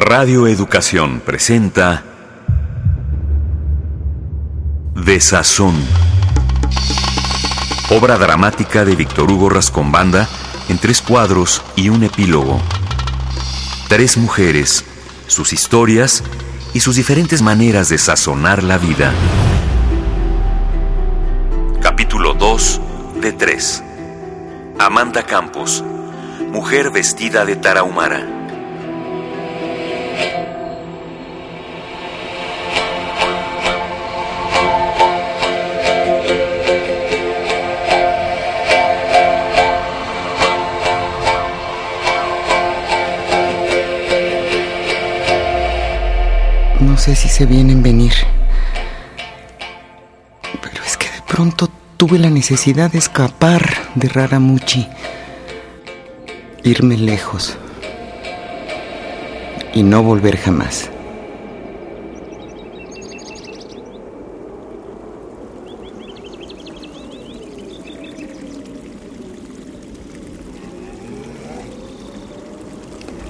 Radio Educación presenta Desazón. Obra dramática de Víctor Hugo Rascombanda en tres cuadros y un epílogo. Tres mujeres, sus historias y sus diferentes maneras de sazonar la vida. Capítulo 2 de 3. Amanda Campos, mujer vestida de tarahumara. No sé si se vienen venir. Pero es que de pronto tuve la necesidad de escapar de Raramuchi. Irme lejos. Y no volver jamás.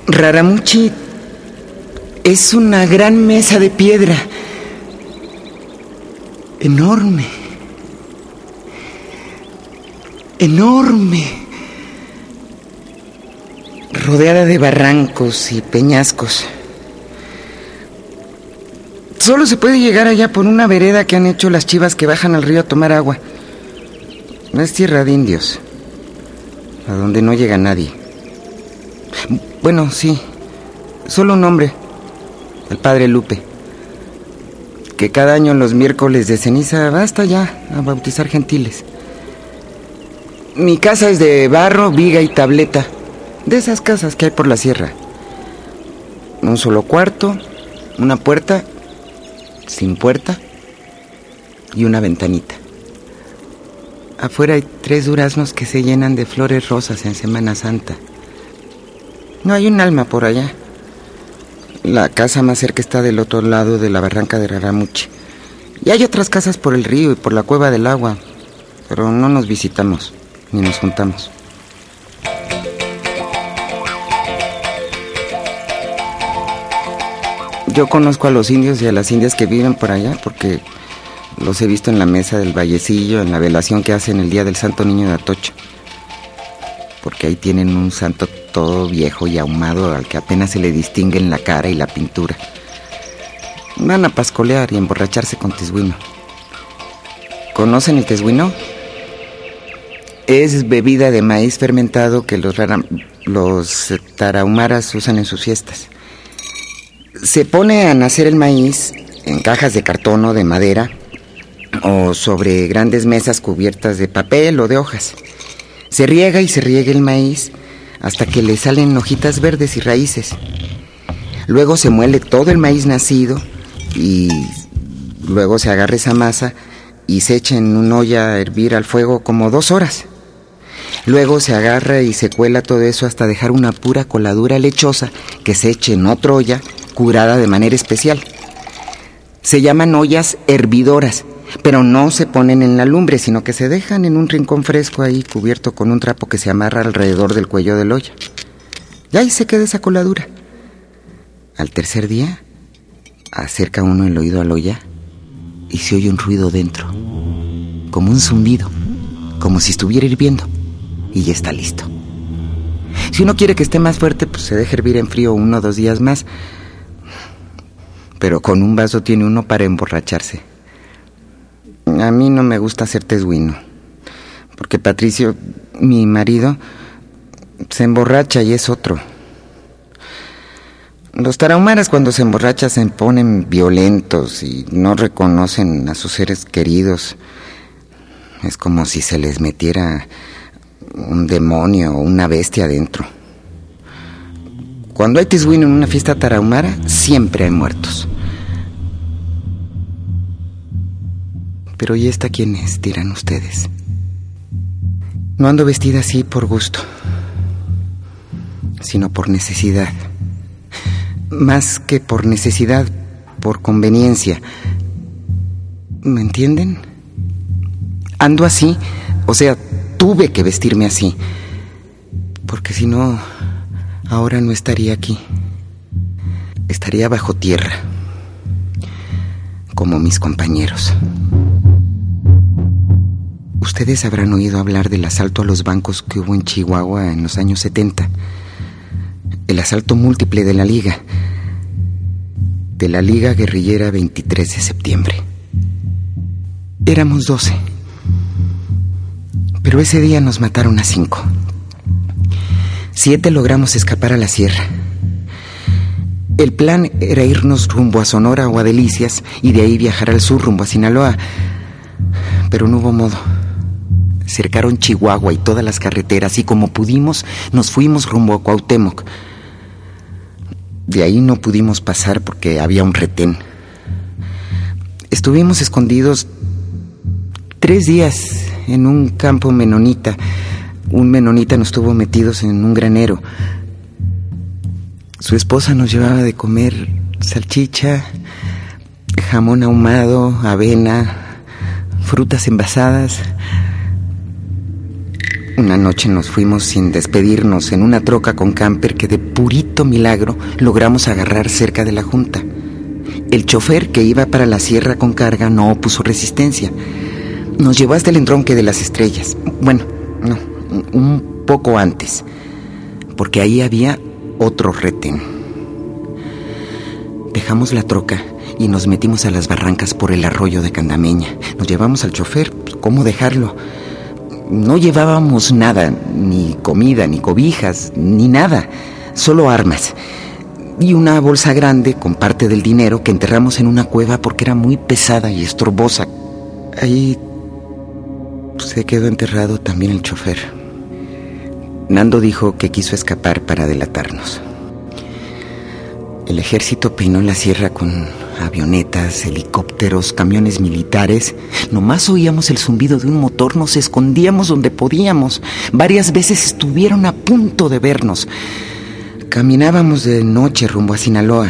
Raramuchi es una gran mesa de piedra. Enorme. Enorme. Rodeada de barrancos y peñascos. Solo se puede llegar allá por una vereda que han hecho las chivas que bajan al río a tomar agua. No es tierra de indios, a donde no llega nadie. Bueno, sí, solo un hombre, el padre Lupe, que cada año los miércoles de ceniza hasta allá a bautizar gentiles. Mi casa es de barro, viga y tableta, de esas casas que hay por la sierra. Un solo cuarto, una puerta, sin puerta y una ventanita. Afuera hay tres duraznos que se llenan de flores rosas en Semana Santa. No hay un alma por allá. La casa más cerca está del otro lado de la barranca de Raramuchi. Y hay otras casas por el río y por la cueva del agua, pero no nos visitamos ni nos juntamos. Yo conozco a los indios y a las indias que viven por allá porque los he visto en la mesa del vallecillo, en la velación que hacen el día del Santo Niño de Atocha. Porque ahí tienen un santo todo viejo y ahumado al que apenas se le distinguen la cara y la pintura. Van a pascolear y emborracharse con tesguino. ¿Conocen el tesguino? Es bebida de maíz fermentado que los, los tarahumaras usan en sus fiestas. Se pone a nacer el maíz en cajas de cartón o de madera o sobre grandes mesas cubiertas de papel o de hojas. Se riega y se riega el maíz hasta que le salen hojitas verdes y raíces. Luego se muele todo el maíz nacido y luego se agarra esa masa y se echa en una olla a hervir al fuego como dos horas. Luego se agarra y se cuela todo eso hasta dejar una pura coladura lechosa que se eche en otra olla curada de manera especial. Se llaman ollas hervidoras, pero no se ponen en la lumbre, sino que se dejan en un rincón fresco ahí cubierto con un trapo que se amarra alrededor del cuello del olla. Y ahí se queda esa coladura. Al tercer día, acerca uno el oído al olla y se oye un ruido dentro, como un zumbido, como si estuviera hirviendo, y ya está listo. Si uno quiere que esté más fuerte, pues se deja hervir en frío uno o dos días más, pero con un vaso tiene uno para emborracharse. A mí no me gusta hacer tesguino, porque Patricio, mi marido, se emborracha y es otro. Los tarahumaras cuando se emborrachan se ponen violentos y no reconocen a sus seres queridos. Es como si se les metiera un demonio o una bestia adentro. Cuando hay tesguino en una fiesta tarahumara, siempre hay muertos. Pero ¿y esta quién es? dirán ustedes. No ando vestida así por gusto, sino por necesidad. Más que por necesidad, por conveniencia. ¿Me entienden? Ando así, o sea, tuve que vestirme así, porque si no, ahora no estaría aquí. estaría bajo tierra, como mis compañeros. Ustedes habrán oído hablar del asalto a los bancos que hubo en Chihuahua en los años 70. El asalto múltiple de la Liga. De la Liga Guerrillera 23 de septiembre. Éramos 12. Pero ese día nos mataron a cinco. Siete logramos escapar a la sierra. El plan era irnos rumbo a Sonora o a Delicias y de ahí viajar al sur rumbo a Sinaloa. Pero no hubo modo. Cercaron Chihuahua y todas las carreteras y como pudimos nos fuimos rumbo a Cuauhtémoc. De ahí no pudimos pasar porque había un retén. Estuvimos escondidos tres días en un campo menonita. Un menonita nos tuvo metidos en un granero. Su esposa nos llevaba de comer salchicha, jamón ahumado, avena, frutas envasadas. Una noche nos fuimos sin despedirnos en una troca con camper que de purito milagro logramos agarrar cerca de la junta. El chofer que iba para la sierra con carga no opuso resistencia. Nos llevó hasta el entronque de las estrellas. Bueno, no, un poco antes, porque ahí había otro retén. Dejamos la troca y nos metimos a las barrancas por el arroyo de Candameña. Nos llevamos al chofer. ¿Cómo dejarlo? No llevábamos nada, ni comida, ni cobijas, ni nada, solo armas. Y una bolsa grande con parte del dinero que enterramos en una cueva porque era muy pesada y estorbosa. Ahí se quedó enterrado también el chofer. Nando dijo que quiso escapar para delatarnos. El ejército peinó la sierra con avionetas, helicópteros, camiones militares. Nomás oíamos el zumbido de un motor, nos escondíamos donde podíamos. Varias veces estuvieron a punto de vernos. Caminábamos de noche rumbo a Sinaloa.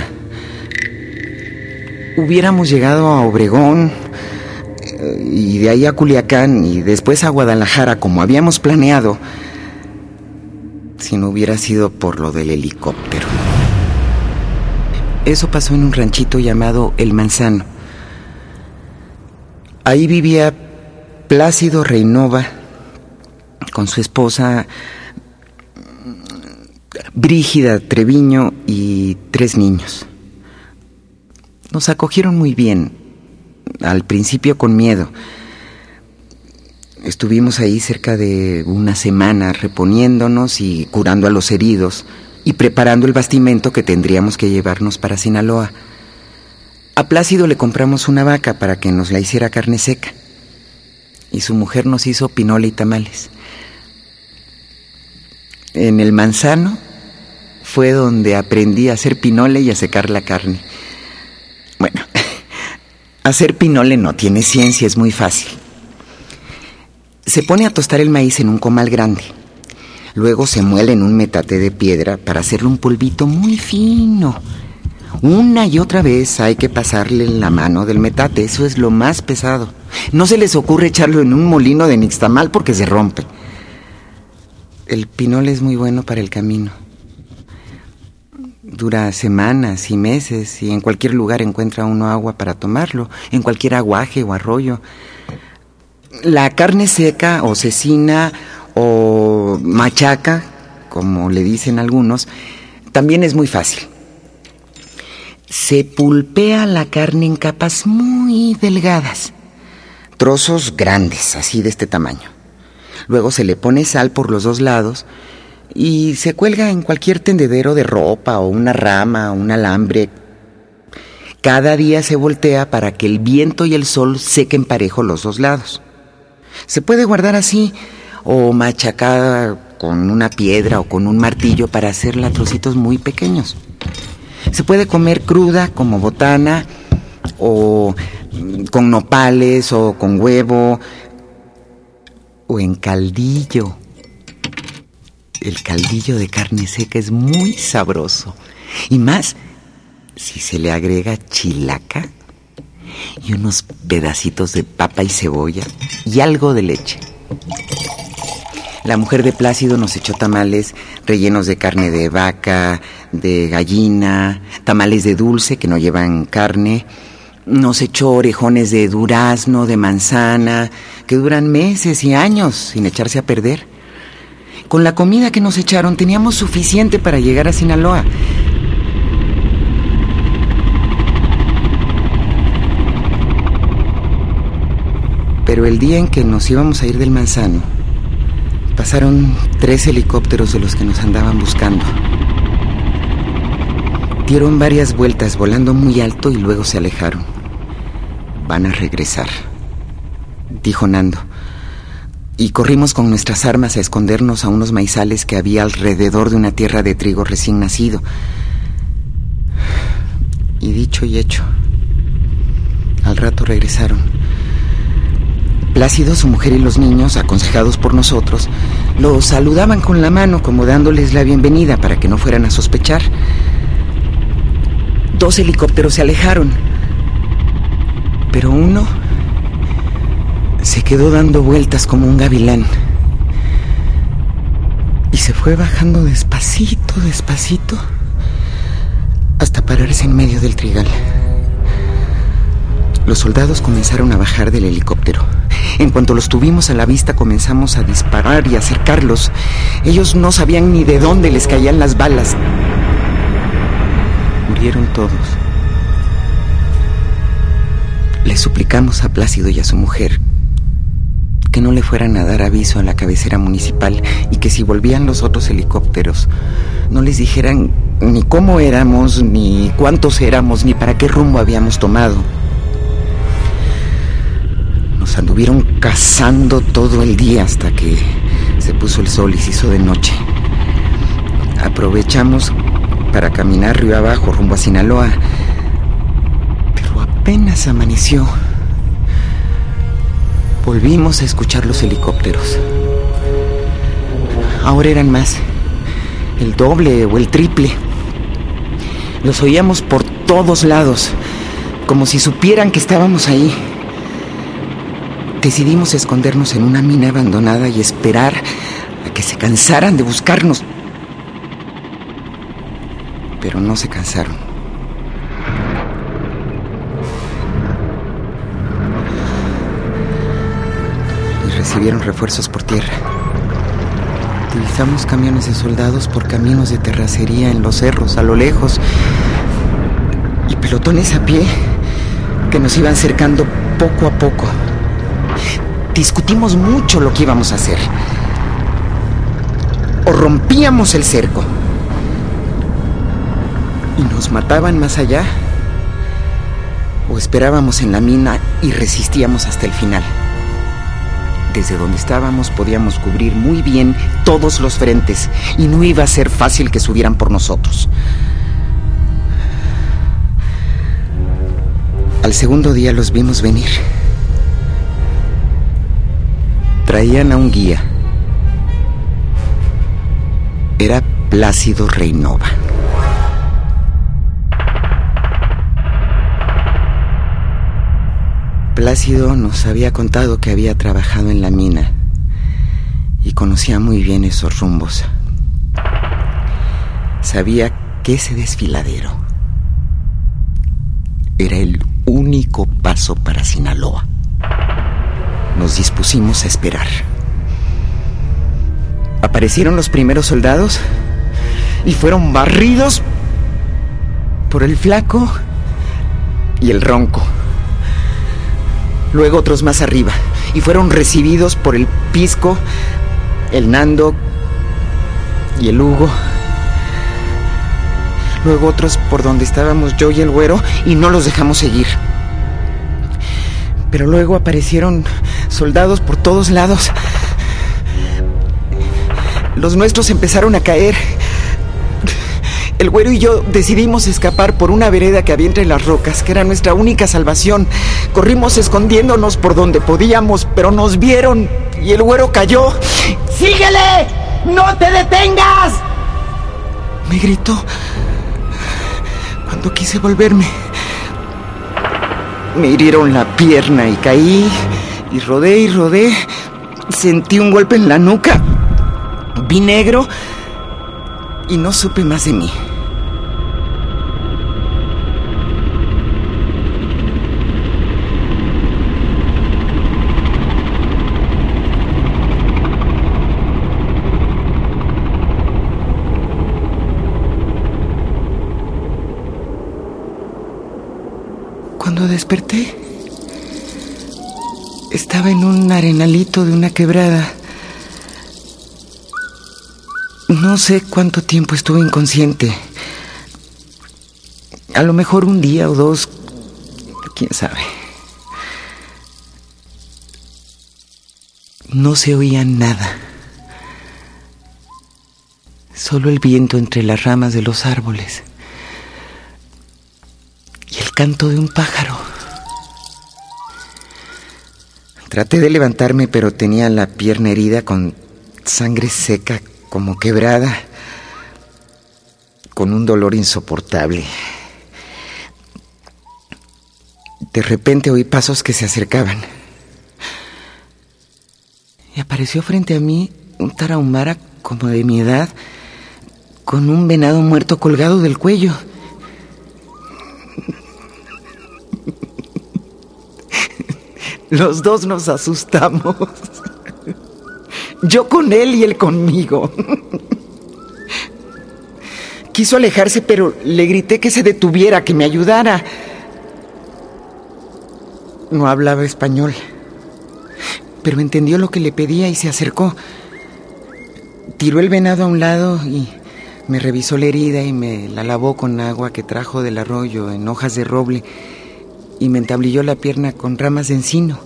Hubiéramos llegado a Obregón eh, y de ahí a Culiacán y después a Guadalajara como habíamos planeado si no hubiera sido por lo del helicóptero. Eso pasó en un ranchito llamado El Manzano. Ahí vivía Plácido Reinova con su esposa Brígida Treviño y tres niños. Nos acogieron muy bien, al principio con miedo Estuvimos ahí cerca de una semana reponiéndonos y curando a los heridos y preparando el bastimento que tendríamos que llevarnos para Sinaloa. A Plácido le compramos una vaca para que nos la hiciera carne seca y su mujer nos hizo pinole y tamales. En el manzano fue donde aprendí a hacer pinole y a secar la carne. Bueno, hacer pinole no tiene ciencia, es muy fácil. Se pone a tostar el maíz en un comal grande. Luego se muele en un metate de piedra para hacerle un polvito muy fino. Una y otra vez hay que pasarle la mano del metate, eso es lo más pesado. No se les ocurre echarlo en un molino de nixtamal porque se rompe. El pinol es muy bueno para el camino. Dura semanas y meses y en cualquier lugar encuentra uno agua para tomarlo, en cualquier aguaje o arroyo. La carne seca o cecina o machaca, como le dicen algunos, también es muy fácil. Se pulpea la carne en capas muy delgadas, trozos grandes, así de este tamaño. Luego se le pone sal por los dos lados y se cuelga en cualquier tendedero de ropa o una rama o un alambre. Cada día se voltea para que el viento y el sol sequen parejo los dos lados. Se puede guardar así o machacada con una piedra o con un martillo para hacerla trocitos muy pequeños. Se puede comer cruda como botana o con nopales o con huevo o en caldillo. El caldillo de carne seca es muy sabroso. Y más si se le agrega chilaca y unos pedacitos de papa y cebolla y algo de leche. La mujer de Plácido nos echó tamales rellenos de carne de vaca, de gallina, tamales de dulce que no llevan carne. Nos echó orejones de durazno, de manzana, que duran meses y años sin echarse a perder. Con la comida que nos echaron teníamos suficiente para llegar a Sinaloa. Pero el día en que nos íbamos a ir del manzano, pasaron tres helicópteros de los que nos andaban buscando. Dieron varias vueltas volando muy alto y luego se alejaron. Van a regresar, dijo Nando. Y corrimos con nuestras armas a escondernos a unos maizales que había alrededor de una tierra de trigo recién nacido. Y dicho y hecho, al rato regresaron Plácido, su mujer y los niños, aconsejados por nosotros, los saludaban con la mano como dándoles la bienvenida para que no fueran a sospechar. Dos helicópteros se alejaron, pero uno se quedó dando vueltas como un gavilán y se fue bajando despacito, despacito, hasta pararse en medio del trigal. Los soldados comenzaron a bajar del helicóptero. En cuanto los tuvimos a la vista comenzamos a disparar y acercarlos. Ellos no sabían ni de dónde les caían las balas. Murieron todos. Le suplicamos a Plácido y a su mujer que no le fueran a dar aviso a la cabecera municipal y que si volvían los otros helicópteros no les dijeran ni cómo éramos, ni cuántos éramos, ni para qué rumbo habíamos tomado anduvieron cazando todo el día hasta que se puso el sol y se hizo de noche. Aprovechamos para caminar río abajo rumbo a Sinaloa, pero apenas amaneció. Volvimos a escuchar los helicópteros. Ahora eran más, el doble o el triple. Los oíamos por todos lados, como si supieran que estábamos ahí. Decidimos escondernos en una mina abandonada y esperar a que se cansaran de buscarnos. Pero no se cansaron. Y recibieron refuerzos por tierra. Utilizamos camiones de soldados por caminos de terracería en los cerros, a lo lejos. Y pelotones a pie que nos iban cercando poco a poco discutimos mucho lo que íbamos a hacer. O rompíamos el cerco y nos mataban más allá, o esperábamos en la mina y resistíamos hasta el final. Desde donde estábamos podíamos cubrir muy bien todos los frentes y no iba a ser fácil que subieran por nosotros. Al segundo día los vimos venir traían a un guía. Era Plácido Reinova. Plácido nos había contado que había trabajado en la mina y conocía muy bien esos rumbos. Sabía que ese desfiladero era el único paso para Sinaloa nos dispusimos a esperar. Aparecieron los primeros soldados y fueron barridos por el flaco y el ronco. Luego otros más arriba y fueron recibidos por el pisco, el nando y el Hugo. Luego otros por donde estábamos yo y el güero y no los dejamos seguir. Pero luego aparecieron soldados por todos lados. Los nuestros empezaron a caer. El güero y yo decidimos escapar por una vereda que había entre las rocas, que era nuestra única salvación. Corrimos escondiéndonos por donde podíamos, pero nos vieron y el güero cayó. ¡Síguele! ¡No te detengas! Me gritó cuando quise volverme. Me hirieron la pierna y caí y rodé y rodé. Sentí un golpe en la nuca Vi negro y no supe más de mí. Cuando desperté, estaba en un arenalito de una quebrada. No sé cuánto tiempo estuve inconsciente. A lo mejor un día o dos, quién sabe. No se oía nada. Solo el viento entre las ramas de los árboles canto de un pájaro. Traté de levantarme, pero tenía la pierna herida con sangre seca, como quebrada, con un dolor insoportable. De repente oí pasos que se acercaban. Y apareció frente a mí un tarahumara como de mi edad, con un venado muerto colgado del cuello. Los dos nos asustamos. Yo con él y él conmigo. Quiso alejarse, pero le grité que se detuviera, que me ayudara. No hablaba español, pero entendió lo que le pedía y se acercó. Tiró el venado a un lado y me revisó la herida y me la lavó con agua que trajo del arroyo en hojas de roble y me entablilló la pierna con ramas de encino.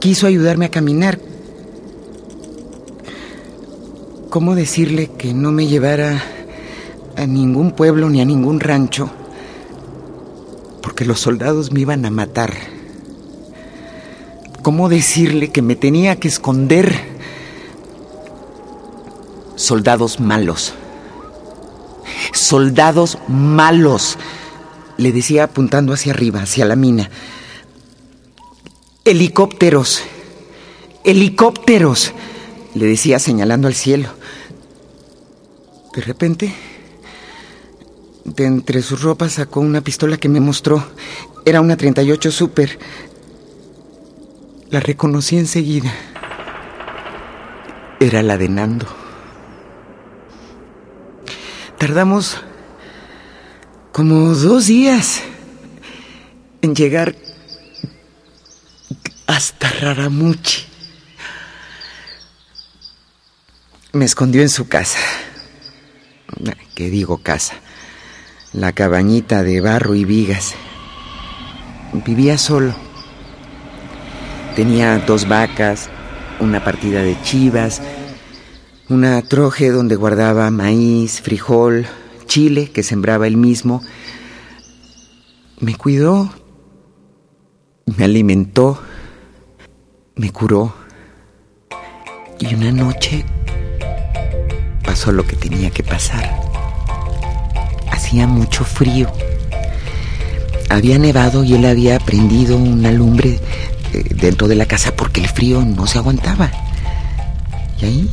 Quiso ayudarme a caminar. ¿Cómo decirle que no me llevara a ningún pueblo ni a ningún rancho? Porque los soldados me iban a matar. ¿Cómo decirle que me tenía que esconder? Soldados malos. Soldados malos le decía apuntando hacia arriba, hacia la mina. Helicópteros, helicópteros, le decía señalando al cielo. De repente, de entre sus ropas sacó una pistola que me mostró. Era una 38 Super. La reconocí enseguida. Era la de Nando. Tardamos como dos días en llegar hasta Raramuchi. Me escondió en su casa. ¿Qué digo casa? La cabañita de barro y vigas. Vivía solo. Tenía dos vacas, una partida de chivas, una troje donde guardaba maíz, frijol, chile que sembraba él mismo. Me cuidó, me alimentó, me curó. Y una noche pasó lo que tenía que pasar. Hacía mucho frío. Había nevado y él había prendido una lumbre eh, dentro de la casa porque el frío no se aguantaba. Y ahí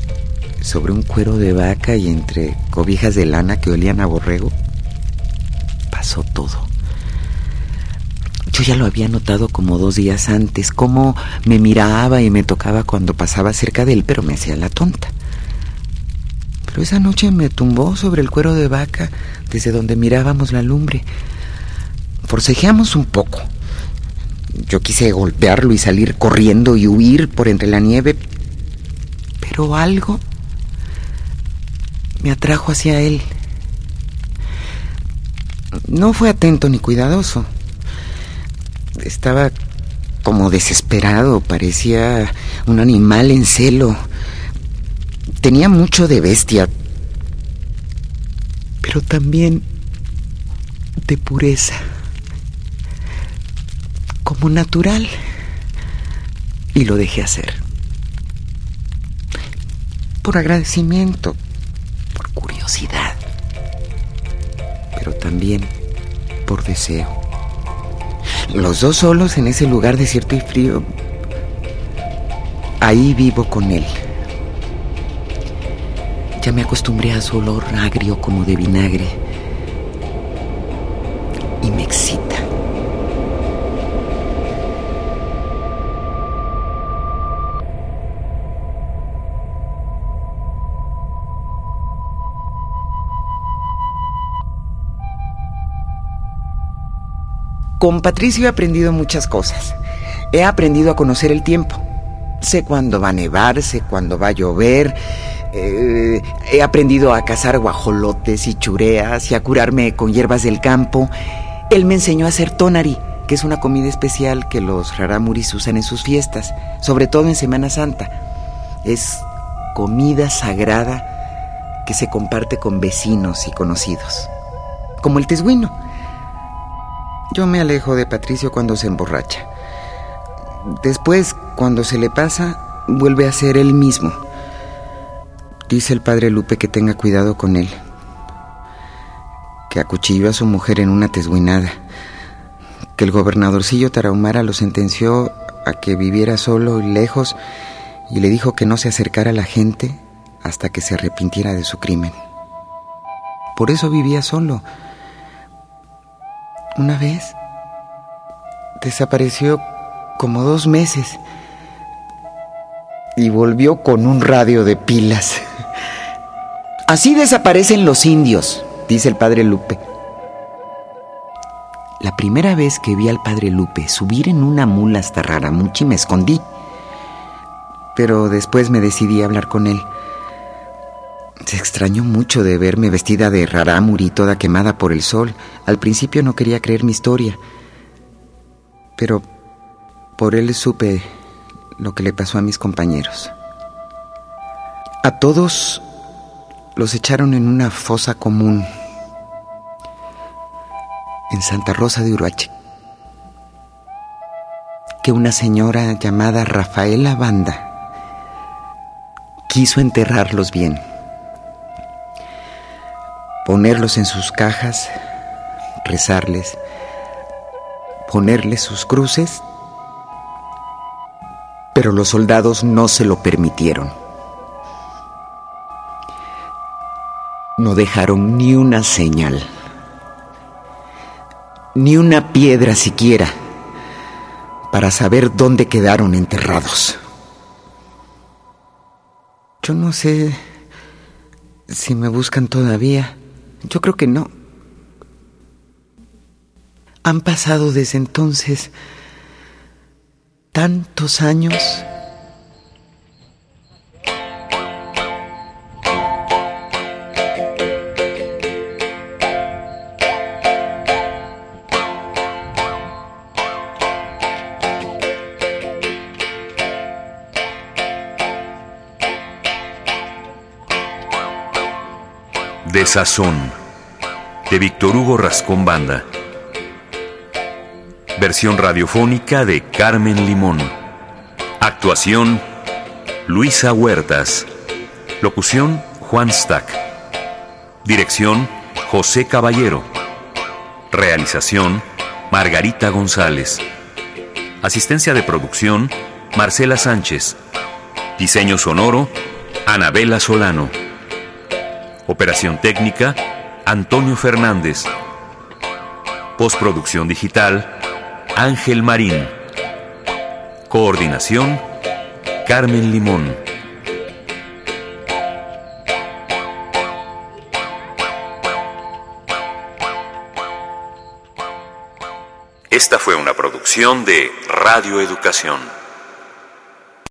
sobre un cuero de vaca y entre cobijas de lana que olían a borrego, pasó todo. Yo ya lo había notado como dos días antes, cómo me miraba y me tocaba cuando pasaba cerca de él, pero me hacía la tonta. Pero esa noche me tumbó sobre el cuero de vaca desde donde mirábamos la lumbre. Forcejeamos un poco. Yo quise golpearlo y salir corriendo y huir por entre la nieve, pero algo me atrajo hacia él. No fue atento ni cuidadoso. Estaba como desesperado, parecía un animal en celo. Tenía mucho de bestia, pero también de pureza, como natural. Y lo dejé hacer. Por agradecimiento, pero también por deseo. Los dos solos en ese lugar desierto y frío, ahí vivo con él. Ya me acostumbré a su olor agrio como de vinagre. Con Patricio he aprendido muchas cosas. He aprendido a conocer el tiempo. Sé cuándo va a nevar, sé cuándo va a llover. Eh, he aprendido a cazar guajolotes y chureas y a curarme con hierbas del campo. Él me enseñó a hacer tonari, que es una comida especial que los raramuris usan en sus fiestas, sobre todo en Semana Santa. Es comida sagrada que se comparte con vecinos y conocidos, como el tesguino. Yo me alejo de Patricio cuando se emborracha. Después, cuando se le pasa, vuelve a ser él mismo. Dice el padre Lupe que tenga cuidado con él. Que acuchilló a su mujer en una tesguinada. Que el gobernadorcillo Tarahumara lo sentenció a que viviera solo y lejos y le dijo que no se acercara a la gente hasta que se arrepintiera de su crimen. Por eso vivía solo una vez desapareció como dos meses y volvió con un radio de pilas. Así desaparecen los indios, dice el padre Lupe. La primera vez que vi al padre Lupe subir en una mula hasta Raramuchi me escondí, pero después me decidí a hablar con él. Se extrañó mucho de verme vestida de rarámuri toda quemada por el sol. Al principio no quería creer mi historia, pero por él supe lo que le pasó a mis compañeros. A todos los echaron en una fosa común en Santa Rosa de Uruache, que una señora llamada Rafaela Banda quiso enterrarlos bien ponerlos en sus cajas, rezarles, ponerles sus cruces, pero los soldados no se lo permitieron. No dejaron ni una señal, ni una piedra siquiera, para saber dónde quedaron enterrados. Yo no sé si me buscan todavía. Yo creo que no. Han pasado desde entonces tantos años. Sazón, de Víctor Hugo Rascón Banda. Versión radiofónica de Carmen Limón. Actuación, Luisa Huertas. Locución, Juan Stack. Dirección, José Caballero. Realización, Margarita González. Asistencia de producción, Marcela Sánchez. Diseño sonoro, Anabela Solano. Operación técnica, Antonio Fernández. Postproducción digital, Ángel Marín. Coordinación, Carmen Limón. Esta fue una producción de Radio Educación.